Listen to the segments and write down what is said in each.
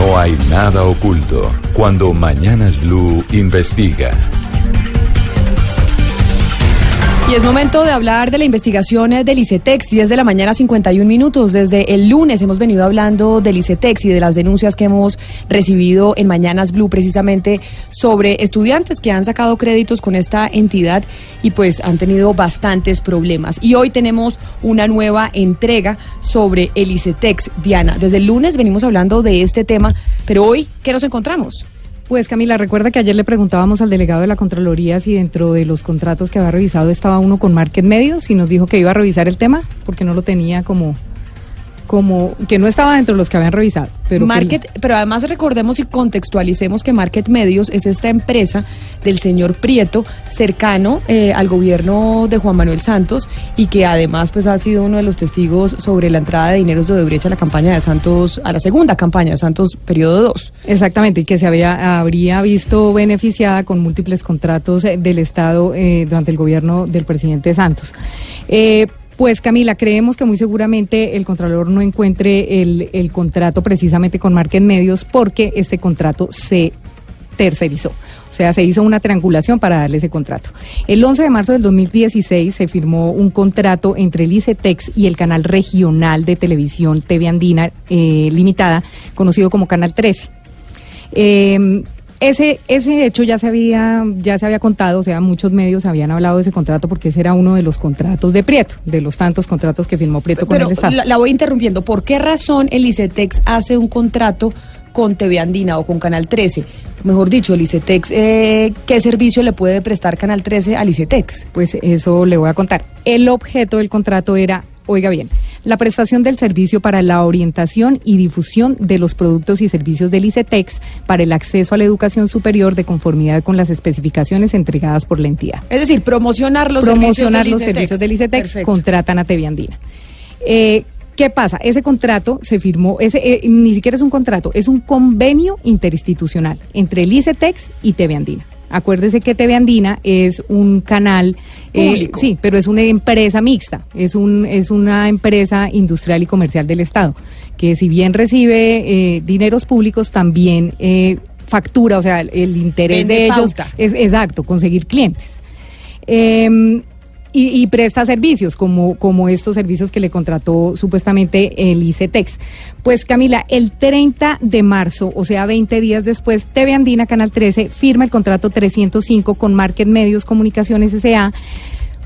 No hay nada oculto cuando Mañanas Blue investiga. Y es momento de hablar de la investigación del ICETEX, 10 de la mañana, 51 minutos. Desde el lunes hemos venido hablando del ICETEX y de las denuncias que hemos recibido en Mañanas Blue precisamente sobre estudiantes que han sacado créditos con esta entidad y pues han tenido bastantes problemas. Y hoy tenemos una nueva entrega sobre el ICETEX. Diana, desde el lunes venimos hablando de este tema, pero hoy, ¿qué nos encontramos? Pues Camila, recuerda que ayer le preguntábamos al delegado de la Contraloría si dentro de los contratos que había revisado estaba uno con Market Medios y nos dijo que iba a revisar el tema porque no lo tenía como como que no estaba dentro de los que habían revisado. Pero, Market, pero además recordemos y contextualicemos que Market Medios es esta empresa del señor Prieto, cercano eh, al gobierno de Juan Manuel Santos y que además pues ha sido uno de los testigos sobre la entrada de dineros de Odebrecht a la campaña de Santos, a la segunda campaña de Santos, periodo 2. Exactamente, y que se había, habría visto beneficiada con múltiples contratos eh, del Estado eh, durante el gobierno del presidente Santos. Eh, pues Camila, creemos que muy seguramente el Contralor no encuentre el, contrato precisamente con Market Medios porque este contrato se tercerizó. O sea, se hizo una triangulación para darle ese contrato. El 11 de marzo del 2016 se firmó un contrato entre el ICETEX y el canal regional de televisión TV Andina eh, Limitada, conocido como Canal 13. Eh, ese, ese hecho ya se había, ya se había contado, o sea, muchos medios habían hablado de ese contrato porque ese era uno de los contratos de Prieto, de los tantos contratos que firmó Prieto con Pero el Estado. la, la voy interrumpiendo. ¿Por qué razón el ICETEX hace un contrato con TV Andina o con Canal 13? Mejor dicho, el ICETEX, eh, ¿qué servicio le puede prestar Canal 13 al ICETEX? Pues eso le voy a contar. El objeto del contrato era, oiga bien, la prestación del servicio para la orientación y difusión de los productos y servicios del ICETEX para el acceso a la educación superior de conformidad con las especificaciones entregadas por la entidad. Es decir, promocionar los promocionar servicios los del servicios del ICETEX, Perfecto. contratan a TV Andina. Eh, ¿Qué pasa? Ese contrato se firmó, ese eh, ni siquiera es un contrato, es un convenio interinstitucional entre el ICETEX y TV Andina. Acuérdese que TV Andina es un canal eh, Público. sí, pero es una empresa mixta, es un es una empresa industrial y comercial del Estado que si bien recibe eh, dineros públicos también eh, factura, o sea, el, el interés Vende de ellos pauta. es exacto, conseguir clientes. Eh, y, y presta servicios, como, como estos servicios que le contrató supuestamente el ICETEX. Pues Camila, el 30 de marzo, o sea, 20 días después, TV Andina, Canal 13, firma el contrato 305 con Market Medios Comunicaciones S.A.,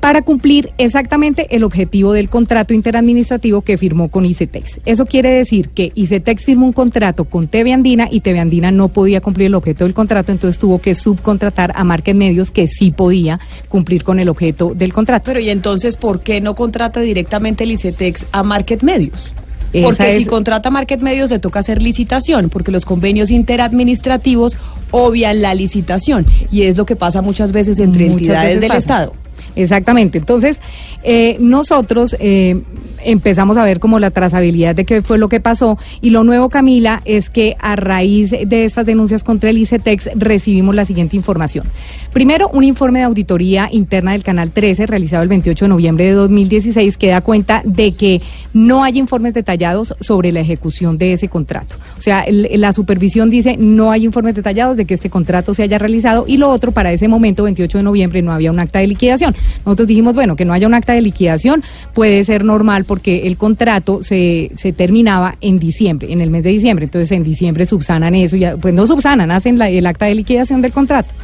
para cumplir exactamente el objetivo del contrato interadministrativo que firmó con ICETEX. Eso quiere decir que ICETEX firmó un contrato con TV Andina y TV Andina no podía cumplir el objeto del contrato, entonces tuvo que subcontratar a Market Medios que sí podía cumplir con el objeto del contrato. Pero y entonces, ¿por qué no contrata directamente el ICETEX a Market Medios? Porque si contrata a Market Medios le toca hacer licitación, porque los convenios interadministrativos obvian la licitación y es lo que pasa muchas veces entre Muchas entidades veces del pasa. Estado. Exactamente. Entonces, eh, nosotros eh, empezamos a ver como la trazabilidad de qué fue lo que pasó. Y lo nuevo, Camila, es que a raíz de estas denuncias contra el ICETEX recibimos la siguiente información. Primero, un informe de auditoría interna del Canal 13 realizado el 28 de noviembre de 2016 que da cuenta de que no hay informes detallados sobre la ejecución de ese contrato. O sea, el- la supervisión dice no hay informes detallados de que este contrato se haya realizado y lo otro, para ese momento, 28 de noviembre, no había un acta de liquidación. Nosotros dijimos, bueno, que no haya un acta de liquidación puede ser normal porque el contrato se, terminaba en diciembre, en el mes de diciembre. Entonces, en diciembre subsanan eso, ya, pues no subsanan, hacen el acta de liquidación del contrato.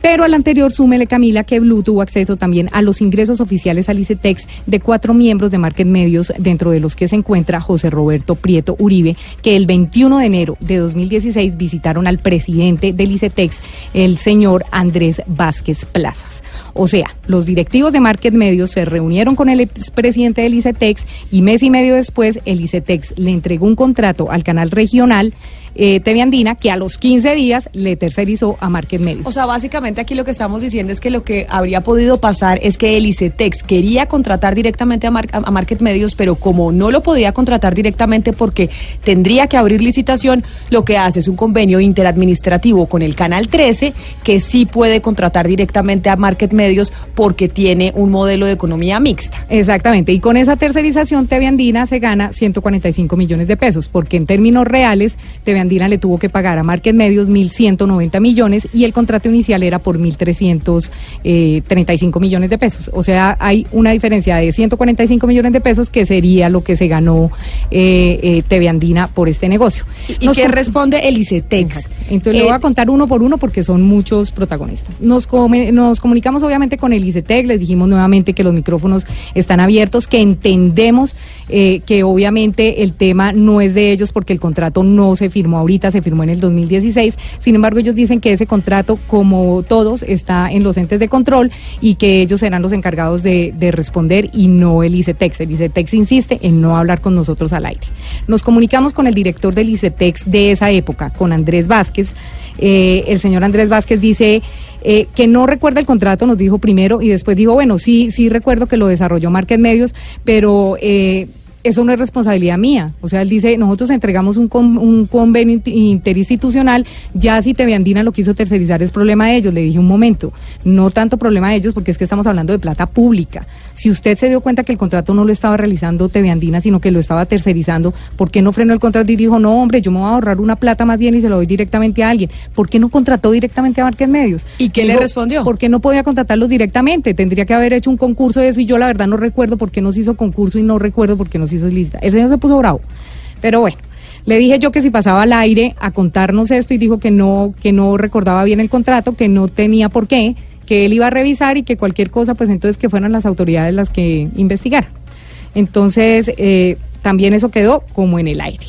Pero al anterior, súmele Camila que Blue tuvo acceso también a los ingresos oficiales al ICETEX de cuatro miembros de Market Medios, dentro de los que se encuentra José Roberto Prieto Uribe, que el 21 de enero de 2016 visitaron al presidente del ICETEX, el señor Andrés Vázquez Plazas. O sea, los directivos de Market Medios se reunieron con el expresidente del ICETEX y mes y medio después el ICETEX le entregó un contrato al canal regional eh, TV Andina, que a los 15 días le tercerizó a Market Medios. O sea, básicamente aquí lo que estamos diciendo es que lo que habría podido pasar es que el ICETEX quería contratar directamente a, Mar- a Market Medios, pero como no lo podía contratar directamente porque tendría que abrir licitación, lo que hace es un convenio interadministrativo con el Canal 13 que sí puede contratar directamente a Market Medios porque tiene un modelo de economía mixta. Exactamente, y con esa tercerización TV Andina se gana 145 millones de pesos, porque en términos reales TV Andina le tuvo que pagar a Market Medios 1.190 millones y el contrato inicial era por 1.335 millones de pesos. O sea, hay una diferencia de 145 millones de pesos que sería lo que se ganó eh, eh, TV Andina por este negocio. ¿Y Nos qué responde el ICETEX? entonces le Eh, voy a contar uno por uno porque son muchos protagonistas. Nos, come- nos comunicamos obviamente con el ICETEC, les dijimos nuevamente que los micrófonos están abiertos, que entendemos eh, que obviamente el tema no es de ellos porque el contrato no se firmó ahorita, se firmó en el 2016. Sin embargo, ellos dicen que ese contrato, como todos, está en los entes de control y que ellos serán los encargados de, de responder y no el ICETEX. El ICETEX insiste en no hablar con nosotros al aire. Nos comunicamos con el director del ICETEX de esa época, con Andrés Vázquez. Eh, el señor Andrés Vázquez dice eh, que no recuerda el contrato, nos dijo primero, y después dijo, bueno, sí, sí recuerdo que lo desarrolló Market Medios, pero... eso no es responsabilidad mía. O sea, él dice, nosotros entregamos un, con- un convenio inter- interinstitucional, ya si TV Andina lo quiso tercerizar es problema de ellos. Le dije un momento, no tanto problema de ellos porque es que estamos hablando de plata pública. Si usted se dio cuenta que el contrato no lo estaba realizando TV Andina, sino que lo estaba tercerizando, ¿por qué no frenó el contrato y dijo, no, hombre, yo me voy a ahorrar una plata más bien y se lo doy directamente a alguien? ¿Por qué no contrató directamente a Market Medios? ¿Y qué le respondió? ¿Por qué no podía contratarlos directamente? Tendría que haber hecho un concurso de eso y yo la verdad no recuerdo por qué no se hizo concurso y no recuerdo por qué no se hizo lista. El señor se puso bravo. Pero bueno, le dije yo que si pasaba al aire a contarnos esto y dijo que no, que no recordaba bien el contrato, que no tenía por qué, que él iba a revisar y que cualquier cosa, pues entonces que fueran las autoridades las que investigaran. Entonces, eh, también eso quedó como en el aire.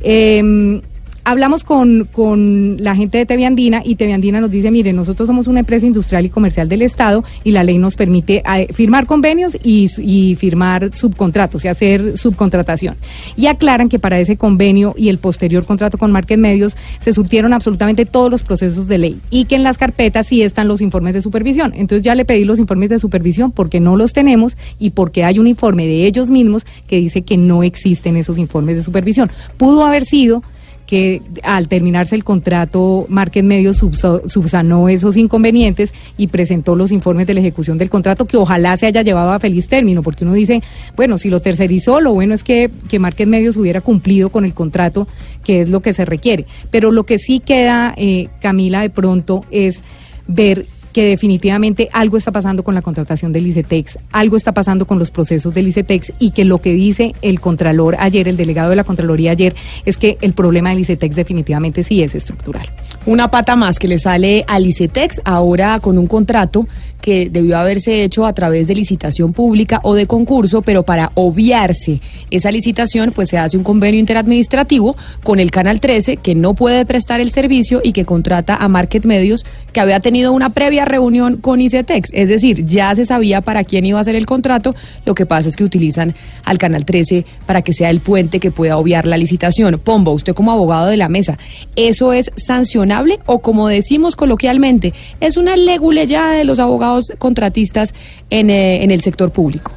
Eh, hablamos con, con la gente de TV Andina y TV Andina nos dice, mire, nosotros somos una empresa industrial y comercial del Estado y la ley nos permite eh, firmar convenios y, y firmar subcontratos y hacer subcontratación. Y aclaran que para ese convenio y el posterior contrato con Market Medios se surtieron absolutamente todos los procesos de ley y que en las carpetas sí están los informes de supervisión. Entonces ya le pedí los informes de supervisión porque no los tenemos y porque hay un informe de ellos mismos que dice que no existen esos informes de supervisión. Pudo haber sido que al terminarse el contrato, Market Medios subsanó esos inconvenientes y presentó los informes de la ejecución del contrato que ojalá se haya llevado a feliz término, porque uno dice, bueno, si lo tercerizó, lo bueno es que, que Market Medios hubiera cumplido con el contrato, que es lo que se requiere. Pero lo que sí queda, eh, Camila, de pronto es ver que definitivamente algo está pasando con la contratación del ICETEX, algo está pasando con los procesos del ICETEX y que lo que dice el Contralor ayer, el delegado de la Contraloría ayer, es que el problema del ICETEX definitivamente sí es estructural. Una pata más que le sale al ICETEX ahora con un contrato que debió haberse hecho a través de licitación pública o de concurso, pero para obviarse esa licitación, pues se hace un convenio interadministrativo con el Canal 13 que no puede prestar el servicio y que contrata a Market Medios que había tenido una previa reunión con ICETEX. Es decir, ya se sabía para quién iba a ser el contrato, lo que pasa es que utilizan al Canal 13 para que sea el puente que pueda obviar la licitación. Pombo, usted como abogado de la mesa, ¿eso es sancionable o como decimos coloquialmente, es una leguleyada de los abogados contratistas en, eh, en el sector público?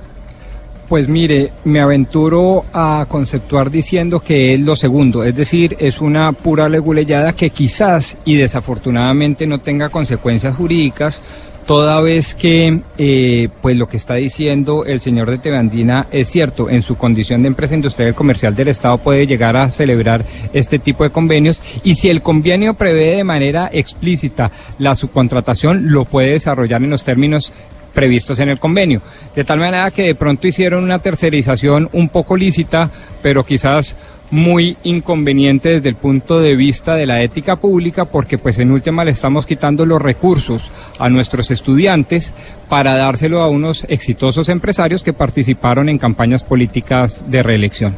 Pues mire, me aventuro a conceptuar diciendo que es lo segundo, es decir, es una pura leguleyada que quizás y desafortunadamente no tenga consecuencias jurídicas, toda vez que eh, pues lo que está diciendo el señor de Tevandina es cierto, en su condición de empresa industrial y comercial del Estado puede llegar a celebrar este tipo de convenios y si el convenio prevé de manera explícita la subcontratación, lo puede desarrollar en los términos previstos en el convenio. De tal manera que de pronto hicieron una tercerización un poco lícita, pero quizás muy inconveniente desde el punto de vista de la ética pública porque pues en última le estamos quitando los recursos a nuestros estudiantes para dárselo a unos exitosos empresarios que participaron en campañas políticas de reelección.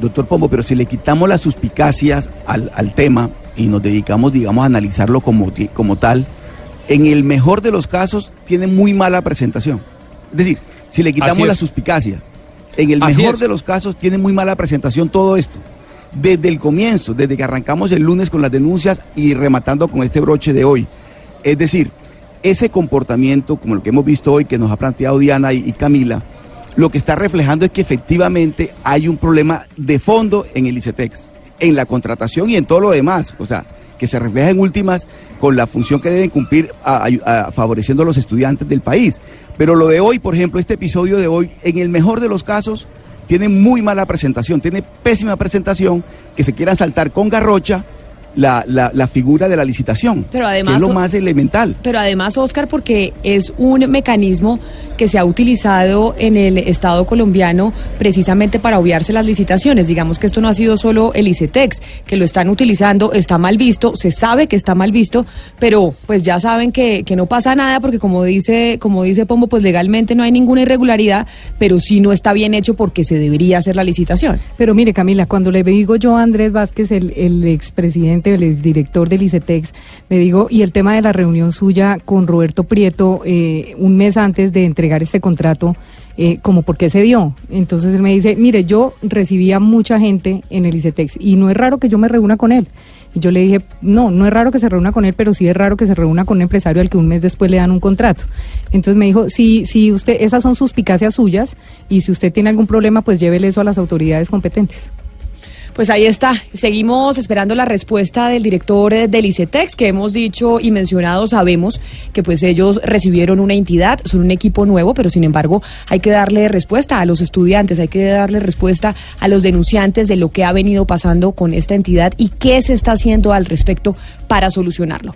Doctor Pombo, pero si le quitamos las suspicacias al, al tema y nos dedicamos, digamos, a analizarlo como, como tal, en el mejor de los casos tiene muy mala presentación. Es decir, si le quitamos la suspicacia, en el Así mejor es. de los casos tiene muy mala presentación todo esto. desde el comienzo, desde que arrancamos el lunes con las denuncias y rematando con este broche de hoy. Es decir, ese comportamiento, como lo que hemos visto hoy, que nos ha planteado Diana y, y Camila, lo que está reflejando es que efectivamente hay un problema de fondo en el ICETEX, en la contratación y en todo lo demás. O sea, que se refleja en últimas con la función que deben cumplir a- favoreciendo a los estudiantes del país. Pero lo de hoy, por ejemplo, este episodio de hoy, en el mejor de los casos, tiene muy mala presentación, tiene pésima presentación, que se quiera saltar con garrocha la, la- la figura de la licitación, Pero que además- es lo más elemental. Pero además, Oscar, porque es un mecanismo que se ha utilizado en el Estado colombiano precisamente para obviarse las licitaciones. Digamos que esto no ha sido solo el ICETEX, que lo están utilizando, está mal visto, se sabe que está mal visto, pero pues ya saben que, que no pasa nada porque como dice, como dice Pombo, pues legalmente no hay ninguna irregularidad, pero sí no está bien hecho porque se debería hacer la licitación. Pero mire, Camila, cuando le digo yo a Andrés Vázquez, el, el expresidente, el exdirector del ICETEX, le digo, y el tema de la reunión suya con Roberto Prieto eh, un mes antes de entregar este contrato, eh, como por qué se dio. Entonces él me dice, mire, yo recibía mucha gente en el ICETEX y no es raro que yo me reúna con él. Y yo le dije, no, no es raro que se reúna con él, pero sí es raro que se reúna con un empresario al que un mes después le dan un contrato. Entonces me dijo, si, si usted, esas son suspicacias suyas y si usted tiene algún problema, pues llévele eso a las autoridades competentes. Pues ahí está. Seguimos esperando la respuesta del director eh, del ICETEX, que hemos dicho y mencionado, sabemos que pues ellos recibieron una entidad, son un equipo nuevo, pero sin embargo hay que darle respuesta a los estudiantes, hay que darle respuesta a los denunciantes de lo que ha venido pasando con esta entidad y qué se está haciendo al respecto para solucionarlo.